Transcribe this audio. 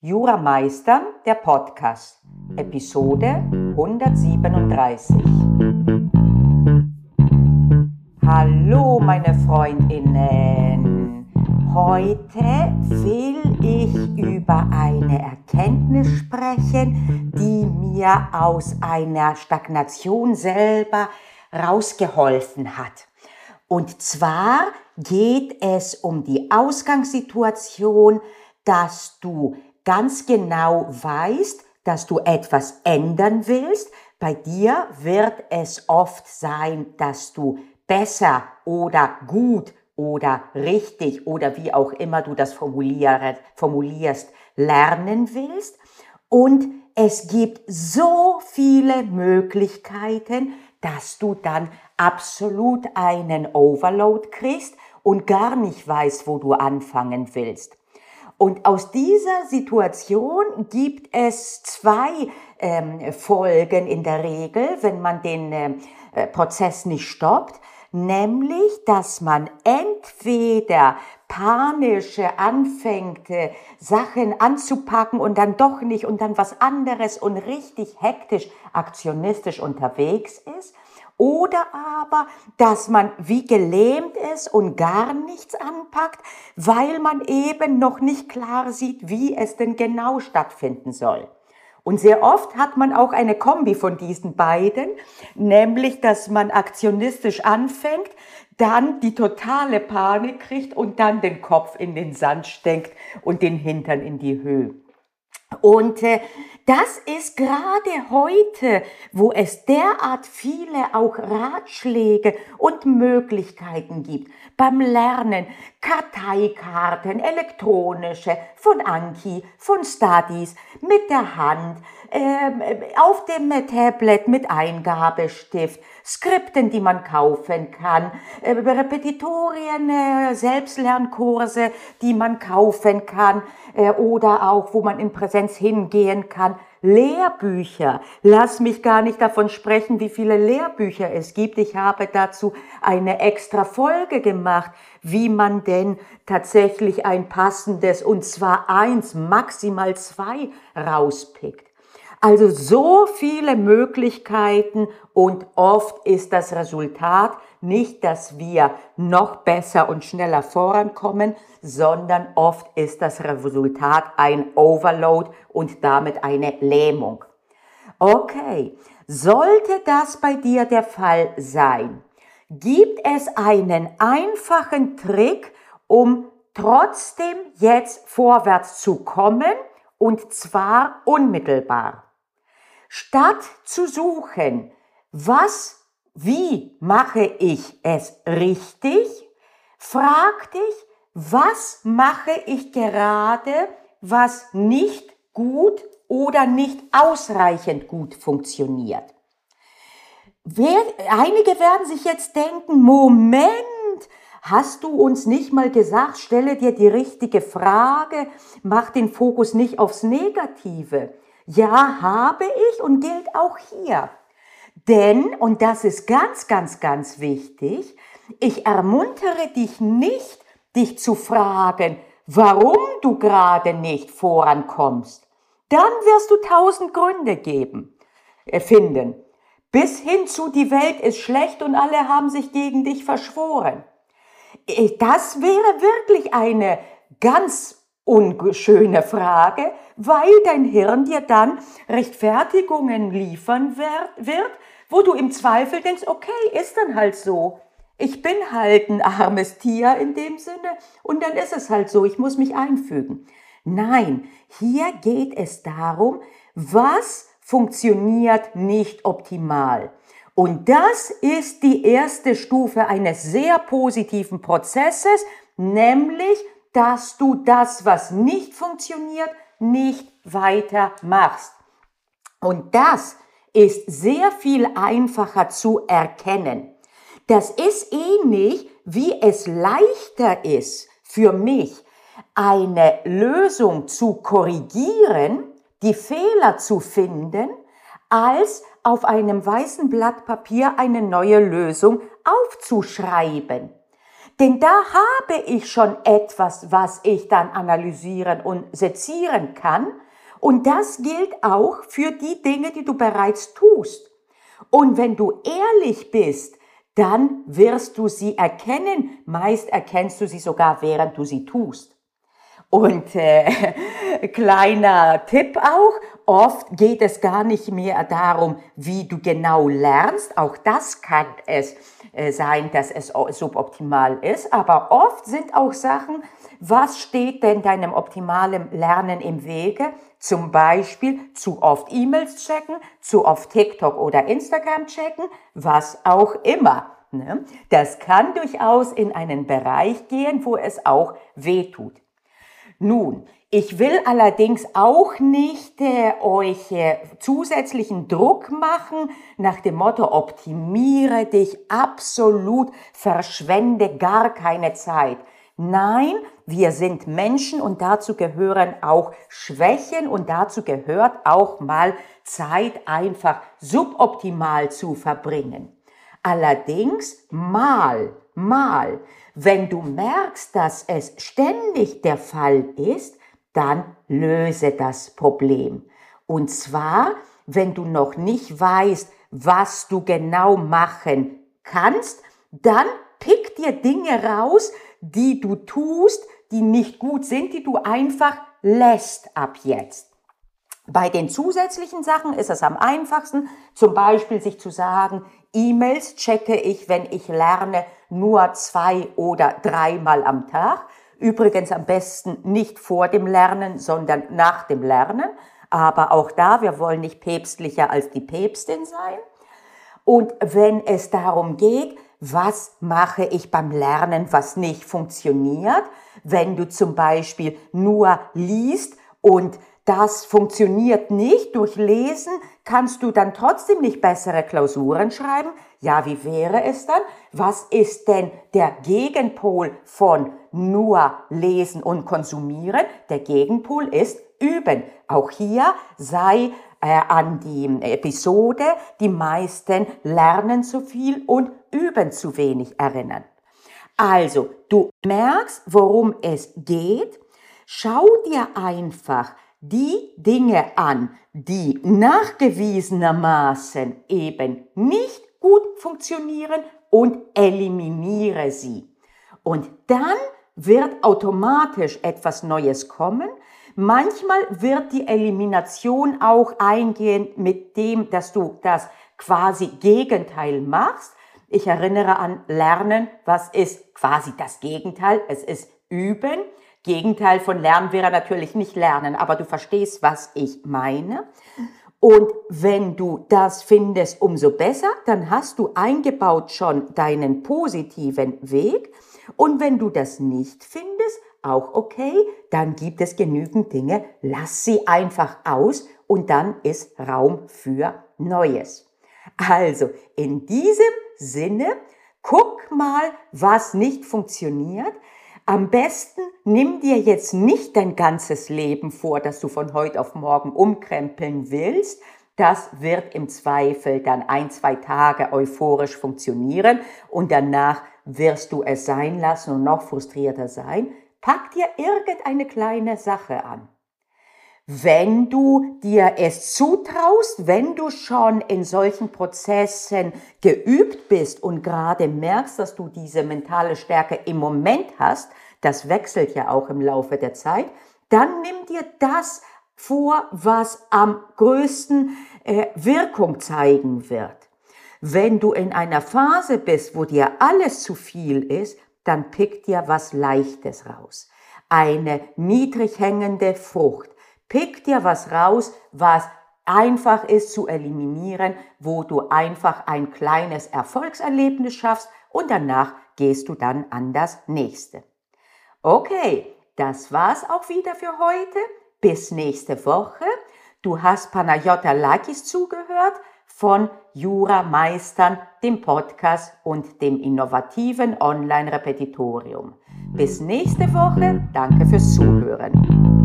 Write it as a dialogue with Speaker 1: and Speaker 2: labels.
Speaker 1: Jurameister, der Podcast, Episode 137. Hallo, meine Freundinnen. Heute will ich über eine Erkenntnis sprechen, die mir aus einer Stagnation selber rausgeholfen hat. Und zwar geht es um die Ausgangssituation, dass du ganz genau weißt, dass du etwas ändern willst. Bei dir wird es oft sein, dass du besser oder gut oder richtig oder wie auch immer du das formulierst, lernen willst. Und es gibt so viele Möglichkeiten, dass du dann absolut einen Overload kriegst und gar nicht weißt, wo du anfangen willst. Und aus dieser Situation gibt es zwei ähm, Folgen in der Regel, wenn man den ähm, äh, Prozess nicht stoppt, nämlich, dass man entweder panische anfängt, äh, Sachen anzupacken und dann doch nicht und dann was anderes und richtig hektisch, aktionistisch unterwegs ist oder aber, dass man wie gelähmt ist und gar nichts anpackt, weil man eben noch nicht klar sieht, wie es denn genau stattfinden soll. Und sehr oft hat man auch eine Kombi von diesen beiden, nämlich dass man aktionistisch anfängt, dann die totale Panik kriegt und dann den Kopf in den Sand steckt und den Hintern in die Höhe. Und äh, das ist gerade heute, wo es derart viele auch Ratschläge und Möglichkeiten gibt beim Lernen, Karteikarten, elektronische, von Anki, von Studies, mit der Hand, auf dem Tablet mit Eingabestift, Skripten, die man kaufen kann, äh, Repetitorien, äh, Selbstlernkurse, die man kaufen kann äh, oder auch, wo man in Präsenz hingehen kann. Lehrbücher. Lass mich gar nicht davon sprechen, wie viele Lehrbücher es gibt. Ich habe dazu eine extra Folge gemacht, wie man denn tatsächlich ein passendes, und zwar eins, maximal zwei rauspickt. Also so viele Möglichkeiten und oft ist das Resultat nicht, dass wir noch besser und schneller vorankommen, sondern oft ist das Resultat ein Overload und damit eine Lähmung. Okay, sollte das bei dir der Fall sein, gibt es einen einfachen Trick, um trotzdem jetzt vorwärts zu kommen und zwar unmittelbar. Statt zu suchen, was, wie mache ich es richtig, frag dich, was mache ich gerade, was nicht gut oder nicht ausreichend gut funktioniert. Wer, einige werden sich jetzt denken, Moment, hast du uns nicht mal gesagt, stelle dir die richtige Frage, mach den Fokus nicht aufs Negative. Ja, habe ich und gilt auch hier. Denn, und das ist ganz, ganz, ganz wichtig, ich ermuntere dich nicht, dich zu fragen, warum du gerade nicht vorankommst. Dann wirst du tausend Gründe geben, äh, finden. Bis hin zu die Welt ist schlecht und alle haben sich gegen dich verschworen. Äh, das wäre wirklich eine ganz unschöne Frage, weil dein Hirn dir dann Rechtfertigungen liefern wird, wo du im Zweifel denkst, okay, ist dann halt so. Ich bin halt ein armes Tier in dem Sinne und dann ist es halt so, ich muss mich einfügen. Nein, hier geht es darum, was funktioniert nicht optimal. Und das ist die erste Stufe eines sehr positiven Prozesses, nämlich dass du das, was nicht funktioniert, nicht weiter machst. Und das ist sehr viel einfacher zu erkennen. Das ist ähnlich, wie es leichter ist für mich, eine Lösung zu korrigieren, die Fehler zu finden, als auf einem weißen Blatt Papier eine neue Lösung aufzuschreiben. Denn da habe ich schon etwas, was ich dann analysieren und sezieren kann. Und das gilt auch für die Dinge, die du bereits tust. Und wenn du ehrlich bist, dann wirst du sie erkennen. Meist erkennst du sie sogar, während du sie tust. Und äh, kleiner Tipp auch, oft geht es gar nicht mehr darum, wie du genau lernst. Auch das kann es sein, dass es suboptimal ist. Aber oft sind auch Sachen, was steht denn deinem optimalen Lernen im Wege? Zum Beispiel zu oft E-Mails checken, zu oft TikTok oder Instagram checken, was auch immer. Ne? Das kann durchaus in einen Bereich gehen, wo es auch weh tut. Nun, ich will allerdings auch nicht äh, euch äh, zusätzlichen Druck machen nach dem Motto, optimiere dich absolut, verschwende gar keine Zeit. Nein, wir sind Menschen und dazu gehören auch Schwächen und dazu gehört auch mal Zeit einfach suboptimal zu verbringen. Allerdings mal, mal wenn du merkst, dass es ständig der Fall ist, dann löse das Problem. Und zwar, wenn du noch nicht weißt, was du genau machen kannst, dann pick dir Dinge raus, die du tust, die nicht gut sind, die du einfach lässt ab jetzt. Bei den zusätzlichen Sachen ist es am einfachsten, zum Beispiel sich zu sagen, E-Mails checke ich, wenn ich lerne, nur zwei oder dreimal am Tag. Übrigens am besten nicht vor dem Lernen, sondern nach dem Lernen. Aber auch da, wir wollen nicht päpstlicher als die Päpstin sein. Und wenn es darum geht, was mache ich beim Lernen, was nicht funktioniert, wenn du zum Beispiel nur liest und das funktioniert nicht. Durch Lesen kannst du dann trotzdem nicht bessere Klausuren schreiben. Ja, wie wäre es dann? Was ist denn der Gegenpol von nur lesen und konsumieren? Der Gegenpol ist üben. Auch hier sei äh, an die Episode, die meisten lernen zu viel und üben zu wenig erinnern. Also, du merkst, worum es geht. Schau dir einfach die Dinge an, die nachgewiesenermaßen eben nicht gut funktionieren und eliminiere sie. Und dann wird automatisch etwas Neues kommen. Manchmal wird die Elimination auch eingehen mit dem, dass du das quasi Gegenteil machst. Ich erinnere an Lernen, was ist quasi das Gegenteil? Es ist Üben. Gegenteil von Lernen wäre natürlich nicht Lernen, aber du verstehst, was ich meine. Und wenn du das findest, umso besser, dann hast du eingebaut schon deinen positiven Weg. Und wenn du das nicht findest, auch okay, dann gibt es genügend Dinge, lass sie einfach aus und dann ist Raum für Neues. Also in diesem Sinne, guck mal, was nicht funktioniert, am besten nimm dir jetzt nicht dein ganzes Leben vor, dass du von heute auf morgen umkrempeln willst. Das wird im Zweifel dann ein, zwei Tage euphorisch funktionieren und danach wirst du es sein lassen und noch frustrierter sein. Pack dir irgendeine kleine Sache an. Wenn du dir es zutraust, wenn du schon in solchen Prozessen geübt bist und gerade merkst, dass du diese mentale Stärke im Moment hast, das wechselt ja auch im Laufe der Zeit, dann nimm dir das vor, was am größten äh, Wirkung zeigen wird. Wenn du in einer Phase bist, wo dir alles zu viel ist, dann pick dir was Leichtes raus. Eine niedrig hängende Frucht Pick dir was raus, was einfach ist zu eliminieren, wo du einfach ein kleines Erfolgserlebnis schaffst und danach gehst du dann an das nächste. Okay, das war's auch wieder für heute. Bis nächste Woche. Du hast Panayota Lakis zugehört von Jura Meistern, dem Podcast und dem innovativen Online-Repetitorium. Bis nächste Woche. Danke fürs Zuhören.